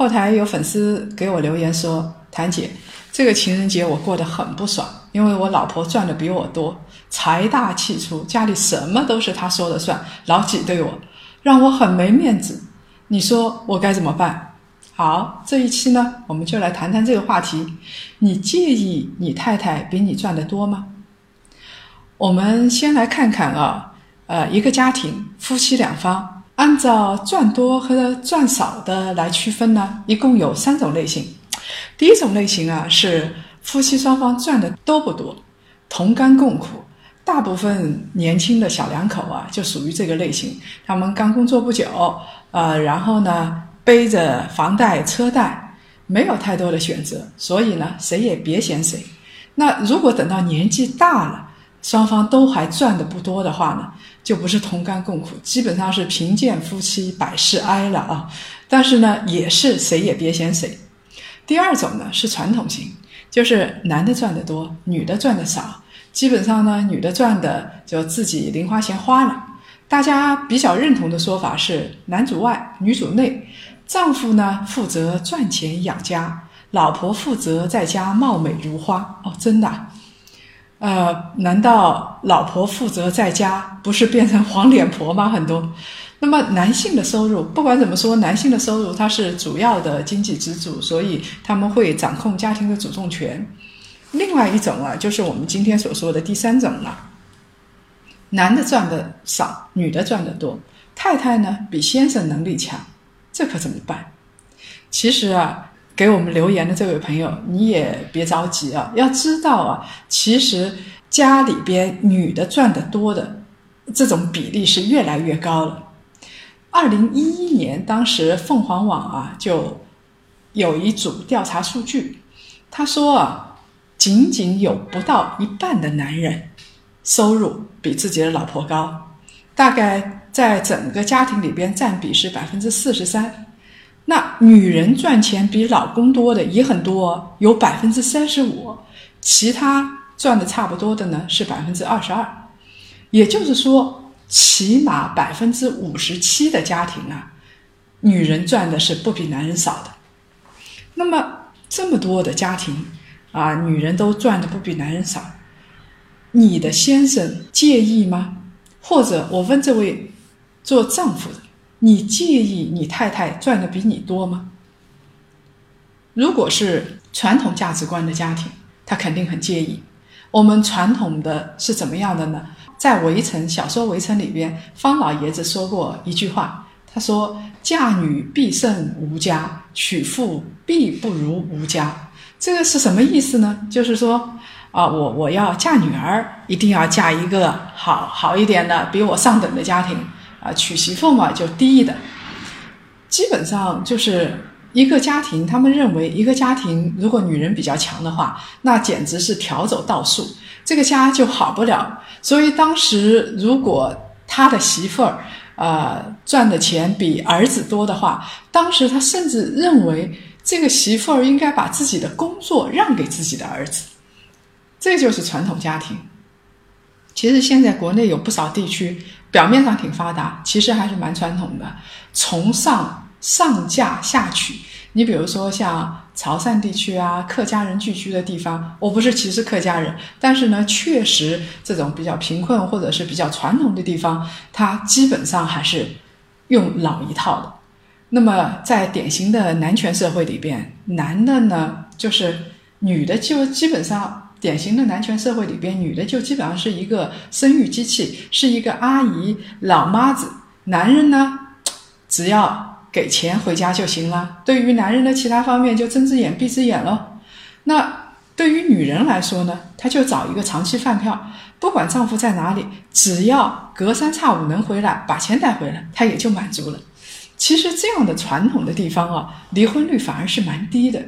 后台有粉丝给我留言说：“谭姐，这个情人节我过得很不爽，因为我老婆赚的比我多，财大气粗，家里什么都是她说了算，老挤兑我，让我很没面子。你说我该怎么办？”好，这一期呢，我们就来谈谈这个话题。你介意你太太比你赚的多吗？我们先来看看啊，呃，一个家庭夫妻两方，按照赚多和赚少的来区分呢，一共有三种类型。第一种类型啊，是夫妻双方赚的都不多，同甘共苦。大部分年轻的小两口啊，就属于这个类型。他们刚工作不久，呃，然后呢，背着房贷车贷，没有太多的选择，所以呢，谁也别嫌谁。那如果等到年纪大了，双方都还赚的不多的话呢，就不是同甘共苦，基本上是贫贱夫妻百事哀了啊。但是呢，也是谁也别嫌谁。第二种呢是传统型，就是男的赚的多，女的赚的少。基本上呢，女的赚的就自己零花钱花了。大家比较认同的说法是男主外女主内，丈夫呢负责赚钱养家，老婆负责在家貌美如花。哦，真的。呃，难道老婆负责在家，不是变成黄脸婆吗？很多。那么男性的收入，不管怎么说，男性的收入他是主要的经济支柱，所以他们会掌控家庭的主动权。另外一种啊，就是我们今天所说的第三种了，男的赚的少，女的赚的多。太太呢比先生能力强，这可怎么办？其实啊。给我们留言的这位朋友，你也别着急啊！要知道啊，其实家里边女的赚得多的这种比例是越来越高了。二零一一年，当时凤凰网啊就有一组调查数据，他说啊，仅仅有不到一半的男人收入比自己的老婆高，大概在整个家庭里边占比是百分之四十三。那女人赚钱比老公多的也很多，有百分之三十五，其他赚的差不多的呢是百分之二十二，也就是说，起码百分之五十七的家庭啊，女人赚的是不比男人少的。那么这么多的家庭啊，女人都赚的不比男人少，你的先生介意吗？或者我问这位做丈夫的？你介意你太太赚的比你多吗？如果是传统价值观的家庭，他肯定很介意。我们传统的是怎么样的呢？在《围城》小说《围城》里边，方老爷子说过一句话，他说：“嫁女必胜无家，娶妇必不如无家。”这个是什么意思呢？就是说啊，我我要嫁女儿，一定要嫁一个好好一点的，比我上等的家庭。啊，娶媳妇嘛就低的，基本上就是一个家庭。他们认为，一个家庭如果女人比较强的话，那简直是调走倒数，这个家就好不了。所以当时如果他的媳妇儿啊赚的钱比儿子多的话，当时他甚至认为这个媳妇儿应该把自己的工作让给自己的儿子。这就是传统家庭。其实现在国内有不少地区。表面上挺发达，其实还是蛮传统的，崇尚上嫁下娶。你比如说像潮汕地区啊，客家人聚居的地方，我不是歧视客家人，但是呢，确实这种比较贫困或者是比较传统的地方，它基本上还是用老一套的。那么在典型的男权社会里边，男的呢，就是女的就基本上。典型的男权社会里边，女的就基本上是一个生育机器，是一个阿姨、老妈子。男人呢，只要给钱回家就行了。对于男人的其他方面，就睁只眼闭只眼喽。那对于女人来说呢，她就找一个长期饭票，不管丈夫在哪里，只要隔三差五能回来把钱带回来，她也就满足了。其实这样的传统的地方啊，离婚率反而是蛮低的。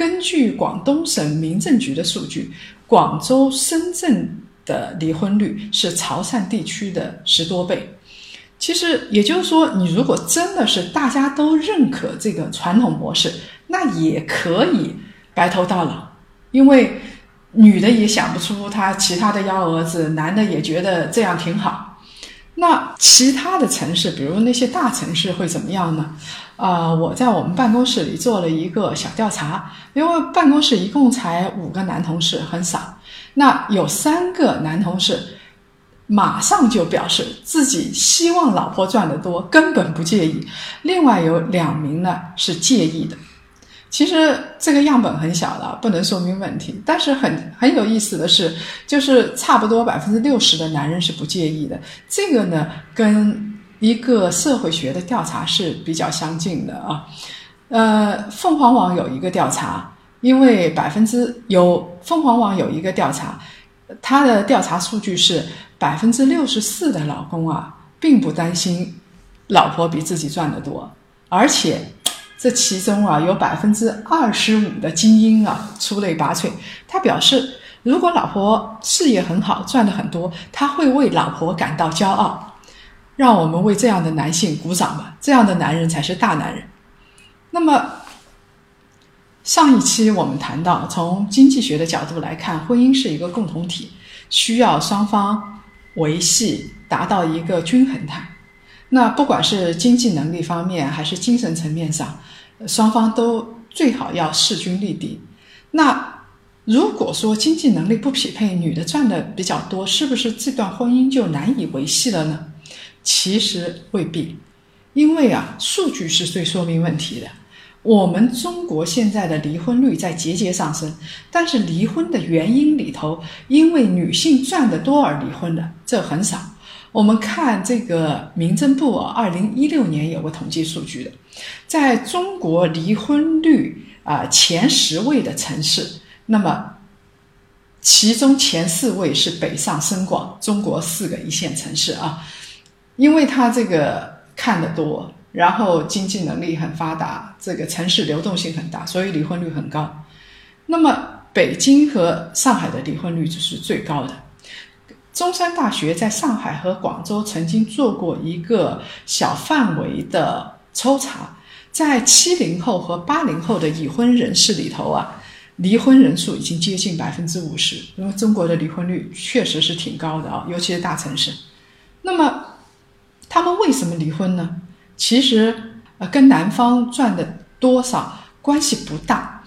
根据广东省民政局的数据，广州、深圳的离婚率是潮汕地区的十多倍。其实也就是说，你如果真的是大家都认可这个传统模式，那也可以白头到老，因为女的也想不出她其他的幺蛾子，男的也觉得这样挺好。那其他的城市，比如那些大城市会怎么样呢？啊，我在我们办公室里做了一个小调查，因为办公室一共才五个男同事，很少。那有三个男同事。马上就表示自己希望老婆赚得多，根本不介意。另外有两名呢是介意的。其实这个样本很小的，不能说明问题。但是很很有意思的是，就是差不多百分之六十的男人是不介意的。这个呢跟一个社会学的调查是比较相近的啊。呃，凤凰网有一个调查，因为百分之有凤凰网有一个调查。他的调查数据是百分之六十四的老公啊，并不担心老婆比自己赚得多，而且这其中啊有百分之二十五的精英啊出类拔萃。他表示，如果老婆事业很好，赚的很多，他会为老婆感到骄傲。让我们为这样的男性鼓掌吧，这样的男人才是大男人。那么。上一期我们谈到，从经济学的角度来看，婚姻是一个共同体，需要双方维系，达到一个均衡态。那不管是经济能力方面，还是精神层面上，双方都最好要势均力敌。那如果说经济能力不匹配，女的赚的比较多，是不是这段婚姻就难以维系了呢？其实未必，因为啊，数据是最说明问题的。我们中国现在的离婚率在节节上升，但是离婚的原因里头，因为女性赚得多而离婚的这很少。我们看这个民政部二零一六年有个统计数据的，在中国离婚率啊前十位的城市，那么其中前四位是北上深广中国四个一线城市啊，因为它这个看得多。然后经济能力很发达，这个城市流动性很大，所以离婚率很高。那么北京和上海的离婚率就是最高的。中山大学在上海和广州曾经做过一个小范围的抽查，在七零后和八零后的已婚人士里头啊，离婚人数已经接近百分之五十。因为中国的离婚率确实是挺高的啊，尤其是大城市。那么他们为什么离婚呢？其实，呃，跟男方赚的多少关系不大。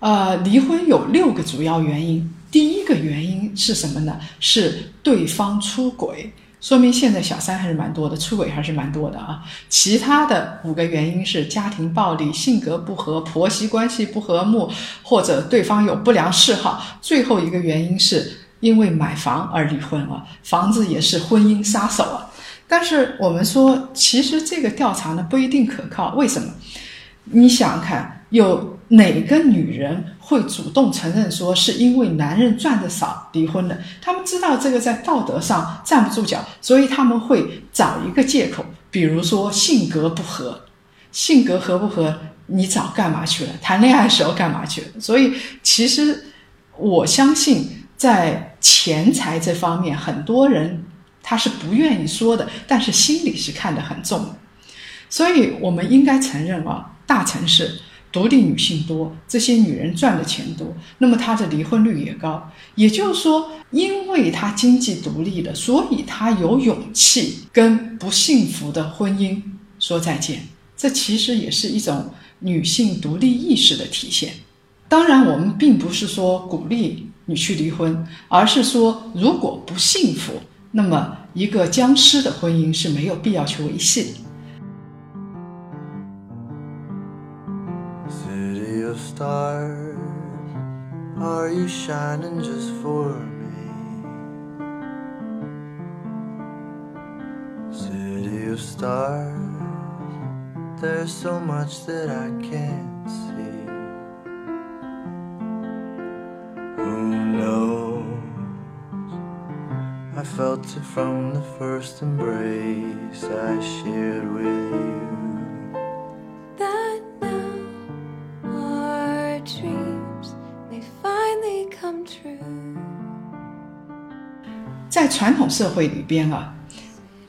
呃，离婚有六个主要原因。第一个原因是什么呢？是对方出轨，说明现在小三还是蛮多的，出轨还是蛮多的啊。其他的五个原因是家庭暴力、性格不合、婆媳关系不和睦，或者对方有不良嗜好。最后一个原因是因为买房而离婚啊，房子也是婚姻杀手啊。但是我们说，其实这个调查呢不一定可靠。为什么？你想看，有哪个女人会主动承认说是因为男人赚的少离婚的？他们知道这个在道德上站不住脚，所以他们会找一个借口，比如说性格不合。性格合不合？你早干嘛去了？谈恋爱时候干嘛去了？所以，其实我相信，在钱财这方面，很多人。他是不愿意说的，但是心里是看得很重的，所以我们应该承认啊，大城市独立女性多，这些女人赚的钱多，那么她的离婚率也高。也就是说，因为她经济独立了，所以她有勇气跟不幸福的婚姻说再见。这其实也是一种女性独立意识的体现。当然，我们并不是说鼓励你去离婚，而是说如果不幸福。那么，一个僵尸的婚姻是没有必要去维系的。I Felt from the first embrace I shared with you that now our dreams may finally come true. 在传统社会里边啊，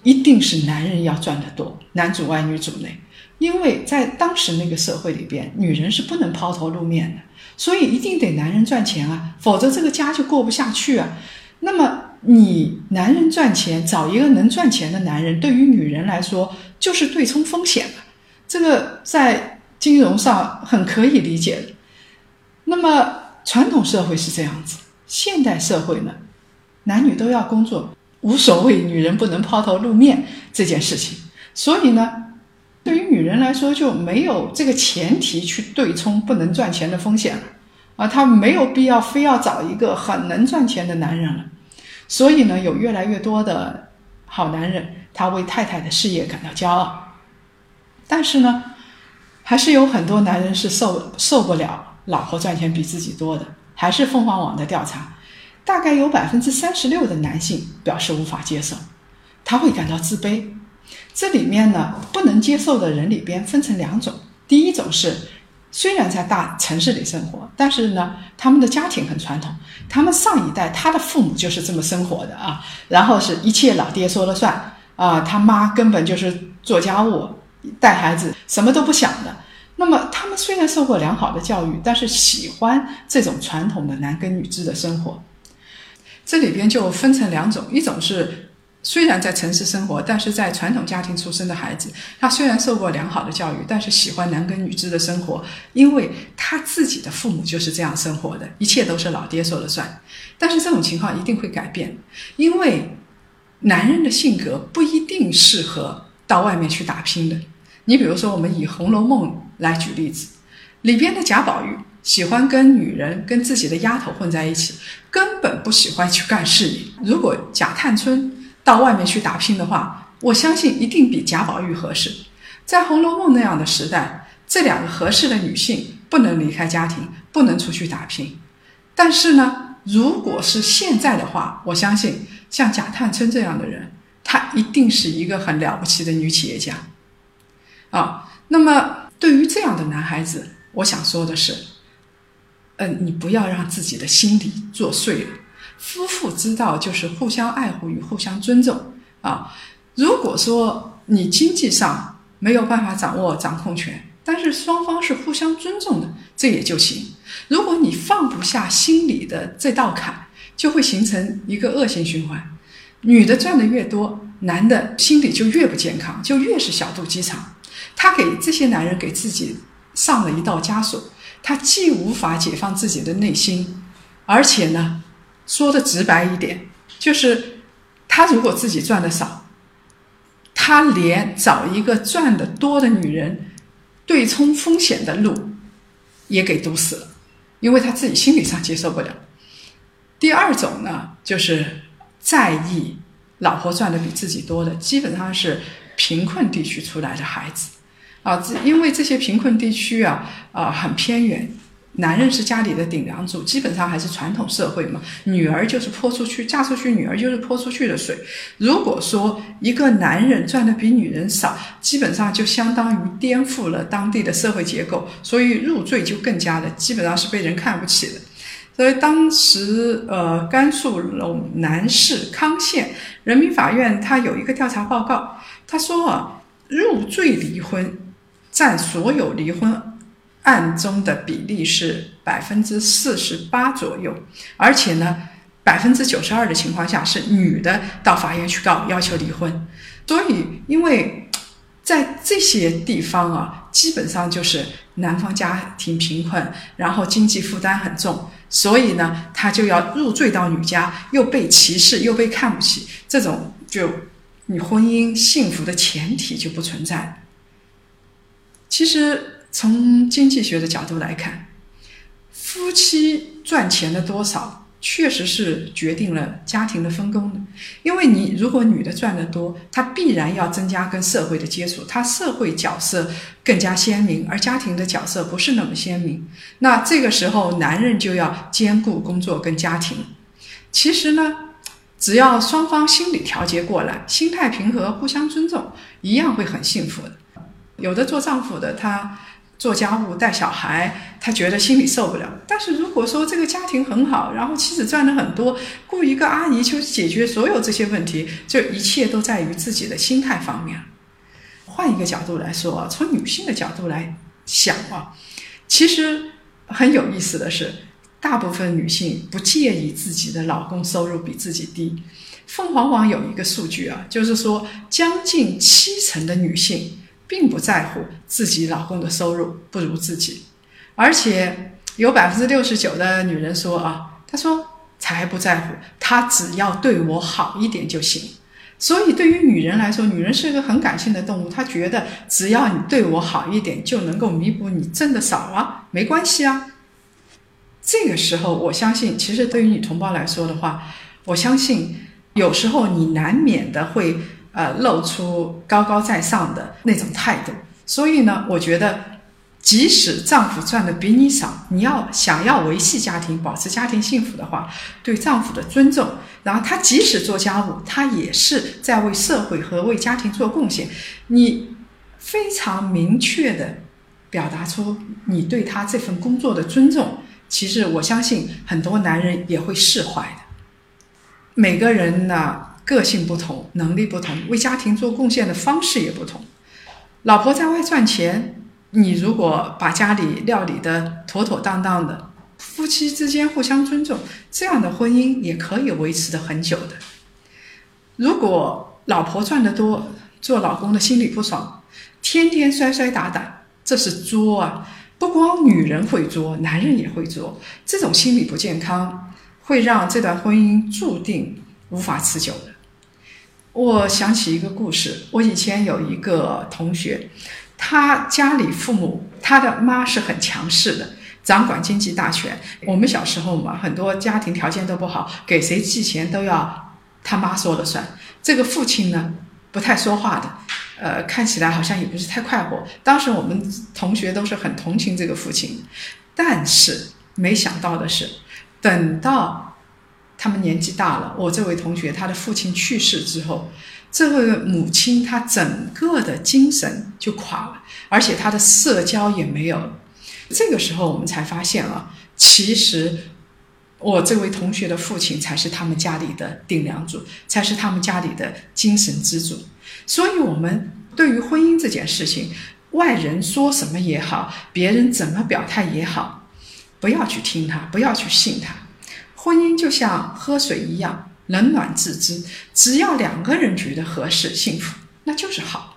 一定是男人要赚得多，男主外女主内。因为在当时那个社会里边，女人是不能抛头露面的，所以一定得男人赚钱啊，否则这个家就过不下去啊。那么。你男人赚钱，找一个能赚钱的男人，对于女人来说就是对冲风险了。这个在金融上很可以理解的。那么传统社会是这样子，现代社会呢，男女都要工作，无所谓女人不能抛头露面这件事情。所以呢。对于女人来说，就没有这个前提去对冲不能赚钱的风险了啊，她没有必要非要找一个很能赚钱的男人了。所以呢，有越来越多的好男人，他为太太的事业感到骄傲。但是呢，还是有很多男人是受受不了老婆赚钱比自己多的。还是凤凰网的调查，大概有百分之三十六的男性表示无法接受，他会感到自卑。这里面呢，不能接受的人里边分成两种。第一种是，虽然在大城市里生活，但是呢，他们的家庭很传统，他们上一代他的父母就是这么生活的啊，然后是一切老爹说了算啊，他妈根本就是做家务、带孩子，什么都不想的。那么他们虽然受过良好的教育，但是喜欢这种传统的男耕女织的生活。这里边就分成两种，一种是。虽然在城市生活，但是在传统家庭出生的孩子，他虽然受过良好的教育，但是喜欢男耕女织的生活，因为他自己的父母就是这样生活的，一切都是老爹说了算。但是这种情况一定会改变，因为男人的性格不一定适合到外面去打拼的。你比如说，我们以《红楼梦》来举例子，里边的贾宝玉喜欢跟女人、跟自己的丫头混在一起，根本不喜欢去干事业。如果贾探春，到外面去打拼的话，我相信一定比贾宝玉合适。在《红楼梦》那样的时代，这两个合适的女性不能离开家庭，不能出去打拼。但是呢，如果是现在的话，我相信像贾探春这样的人，她一定是一个很了不起的女企业家。啊，那么对于这样的男孩子，我想说的是，嗯，你不要让自己的心理作祟了。夫妇之道就是互相爱护与互相尊重啊！如果说你经济上没有办法掌握掌控权，但是双方是互相尊重的，这也就行。如果你放不下心里的这道坎，就会形成一个恶性循环。女的赚的越多，男的心里就越不健康，就越是小肚鸡肠。他给这些男人给自己上了一道枷锁，他既无法解放自己的内心，而且呢。说的直白一点，就是他如果自己赚的少，他连找一个赚的多的女人对冲风险的路也给堵死了，因为他自己心理上接受不了。第二种呢，就是在意老婆赚的比自己多的，基本上是贫困地区出来的孩子啊，因为这些贫困地区啊啊很偏远。男人是家里的顶梁柱，基本上还是传统社会嘛。女儿就是泼出去，嫁出去，女儿就是泼出去的水。如果说一个男人赚的比女人少，基本上就相当于颠覆了当地的社会结构，所以入赘就更加的，基本上是被人看不起的。所以当时，呃，甘肃陇南市康县人民法院他有一个调查报告，他说啊，入赘离婚占所有离婚。案中的比例是百分之四十八左右，而且呢，百分之九十二的情况下是女的到法院去告要求离婚。所以，因为在这些地方啊，基本上就是男方家庭贫困，然后经济负担很重，所以呢，他就要入赘到女家，又被歧视，又被看不起，这种就你婚姻幸福的前提就不存在。其实。从经济学的角度来看，夫妻赚钱的多少，确实是决定了家庭的分工的。因为你如果女的赚得多，她必然要增加跟社会的接触，她社会角色更加鲜明，而家庭的角色不是那么鲜明。那这个时候，男人就要兼顾工作跟家庭。其实呢，只要双方心理调节过来，心态平和，互相尊重，一样会很幸福的。有的做丈夫的他。做家务、带小孩，他觉得心里受不了。但是如果说这个家庭很好，然后妻子赚的很多，雇一个阿姨就解决所有这些问题，这一切都在于自己的心态方面。换一个角度来说，从女性的角度来想啊，其实很有意思的是，大部分女性不介意自己的老公收入比自己低。凤凰网有一个数据啊，就是说将近七成的女性并不在乎自己老公的收入不如自己，而且有百分之六十九的女人说啊，她说才不在乎，她只要对我好一点就行。所以对于女人来说，女人是一个很感性的动物，她觉得只要你对我好一点，就能够弥补你挣的少啊，没关系啊。这个时候，我相信，其实对于女同胞来说的话，我相信。有时候你难免的会呃露出高高在上的那种态度，所以呢，我觉得即使丈夫赚的比你少，你要想要维系家庭、保持家庭幸福的话，对丈夫的尊重，然后他即使做家务，他也是在为社会和为家庭做贡献，你非常明确的表达出你对他这份工作的尊重，其实我相信很多男人也会释怀的。每个人呢个性不同，能力不同，为家庭做贡献的方式也不同。老婆在外赚钱，你如果把家里料理的妥妥当当的，夫妻之间互相尊重，这样的婚姻也可以维持的很久的。如果老婆赚得多，做老公的心里不爽，天天摔摔打打，这是作啊！不光女人会作，男人也会作，这种心理不健康。会让这段婚姻注定无法持久。我想起一个故事，我以前有一个同学，他家里父母，他的妈是很强势的，掌管经济大权。我们小时候嘛，很多家庭条件都不好，给谁寄钱都要他妈说了算。这个父亲呢，不太说话的，呃，看起来好像也不是太快活。当时我们同学都是很同情这个父亲，但是没想到的是。等到他们年纪大了，我这位同学他的父亲去世之后，这位母亲她整个的精神就垮了，而且她的社交也没有了。这个时候我们才发现啊，其实我这位同学的父亲才是他们家里的顶梁柱，才是他们家里的精神支柱。所以，我们对于婚姻这件事情，外人说什么也好，别人怎么表态也好。不要去听他，不要去信他。婚姻就像喝水一样，冷暖自知。只要两个人觉得合适、幸福，那就是好。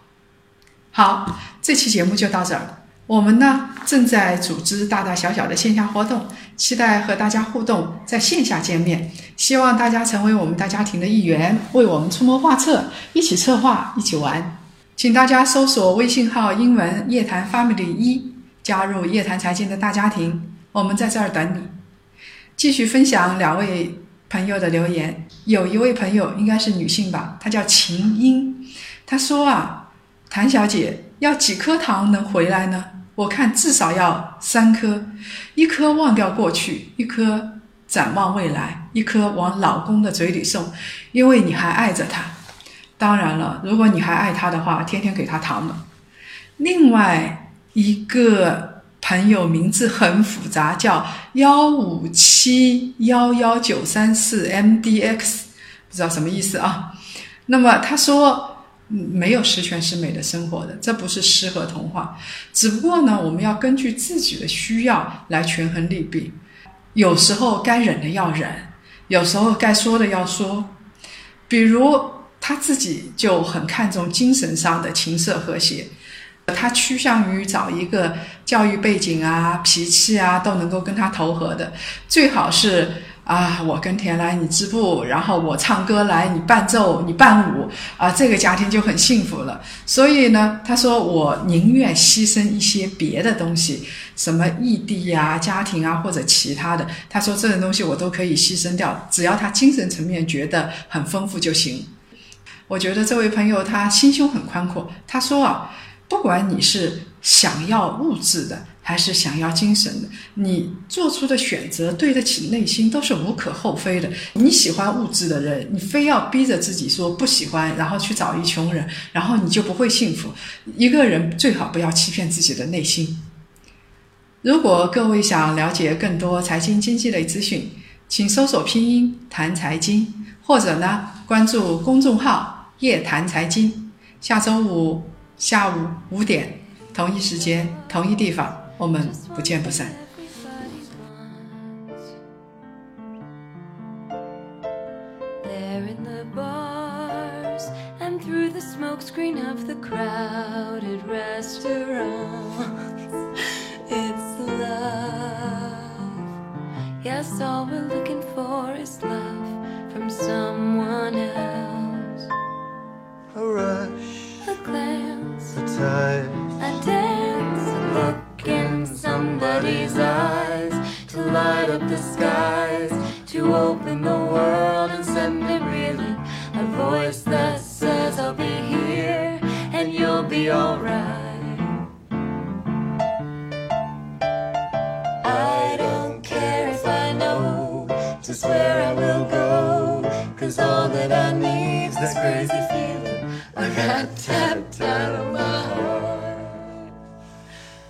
好，这期节目就到这儿。我们呢正在组织大大小小的线下活动，期待和大家互动，在线下见面。希望大家成为我们大家庭的一员，为我们出谋划策，一起策划，一起玩。请大家搜索微信号“英文夜谈 Family 一”，加入夜谈财经的大家庭。我们在这儿等你，继续分享两位朋友的留言。有一位朋友应该是女性吧，她叫秦英，她说啊，谭小姐要几颗糖能回来呢？我看至少要三颗，一颗忘掉过去，一颗展望未来，一颗往老公的嘴里送，因为你还爱着他。当然了，如果你还爱他的话，天天给他糖呢。另外一个。朋友名字很复杂，叫幺五七幺幺九三四 MDX，不知道什么意思啊？那么他说，没有十全十美的生活的，这不是诗和童话。只不过呢，我们要根据自己的需要来权衡利弊。有时候该忍的要忍，有时候该说的要说。比如他自己就很看重精神上的琴瑟和谐。他趋向于找一个教育背景啊、脾气啊都能够跟他投合的，最好是啊，我跟田来你织布，然后我唱歌来你伴奏、你伴舞啊，这个家庭就很幸福了。所以呢，他说我宁愿牺牲一些别的东西，什么异地呀、家庭啊或者其他的，他说这种东西我都可以牺牲掉，只要他精神层面觉得很丰富就行。我觉得这位朋友他心胸很宽阔，他说啊。不管你是想要物质的，还是想要精神的，你做出的选择对得起内心，都是无可厚非的。你喜欢物质的人，你非要逼着自己说不喜欢，然后去找一穷人，然后你就不会幸福。一个人最好不要欺骗自己的内心。如果各位想了解更多财经经济类资讯，请搜索拼音“谈财经”，或者呢关注公众号“夜谈财经”。下周五下午五点，同一时间，同一地方，我们不见不散。There in the bars and through the smokescreen of the crowded restaurants. It's love. Yes, all we're looking for is love from someone else. A rush, A a touch, dance, a look in somebody's eyes to light up the skies, to open the world and send it reeling. A voice that says, I'll be here and you'll be alright. I don't care if I know just where I will go, cause all that I need is this crazy feeling. I got tapped out of my.